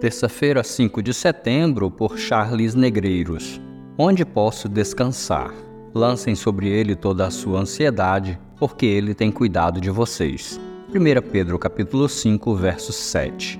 Terça-feira, 5 de setembro, por Charles Negreiros. Onde posso descansar? Lancem sobre ele toda a sua ansiedade, porque ele tem cuidado de vocês. 1 Pedro capítulo 5, verso 7.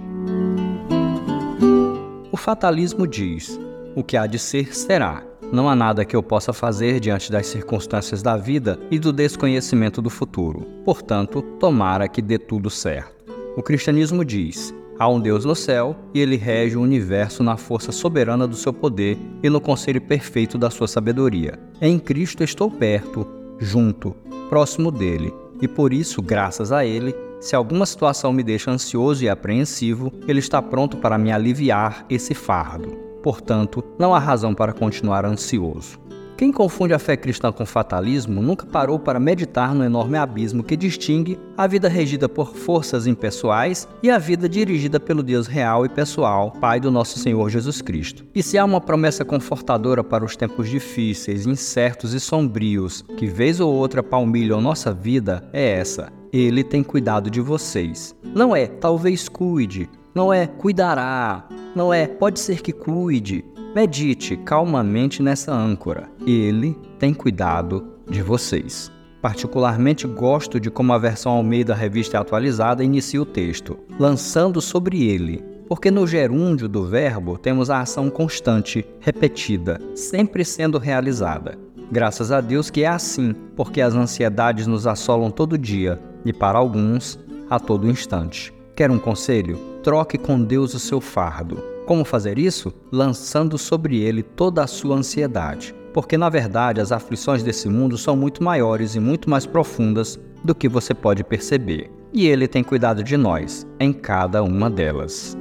O fatalismo diz: o que há de ser será. Não há nada que eu possa fazer diante das circunstâncias da vida e do desconhecimento do futuro. Portanto, tomara que dê tudo certo. O cristianismo diz: Há um Deus no céu e ele rege o universo na força soberana do seu poder e no conselho perfeito da sua sabedoria. Em Cristo estou perto, junto, próximo dele, e por isso, graças a ele, se alguma situação me deixa ansioso e apreensivo, ele está pronto para me aliviar esse fardo. Portanto, não há razão para continuar ansioso. Quem confunde a fé cristã com fatalismo nunca parou para meditar no enorme abismo que distingue a vida regida por forças impessoais e a vida dirigida pelo Deus real e pessoal, Pai do nosso Senhor Jesus Cristo. E se há uma promessa confortadora para os tempos difíceis, incertos e sombrios que vez ou outra palmilham nossa vida, é essa: Ele tem cuidado de vocês. Não é talvez cuide, não é cuidará, não é pode ser que cuide, Medite calmamente nessa âncora. Ele tem cuidado de vocês. Particularmente gosto de como a versão Almeida Revista Atualizada inicia o texto, lançando sobre ele, porque no gerúndio do verbo temos a ação constante, repetida, sempre sendo realizada. Graças a Deus que é assim, porque as ansiedades nos assolam todo dia e, para alguns, a todo instante. Quer um conselho? Troque com Deus o seu fardo. Como fazer isso? Lançando sobre ele toda a sua ansiedade. Porque, na verdade, as aflições desse mundo são muito maiores e muito mais profundas do que você pode perceber. E ele tem cuidado de nós em cada uma delas.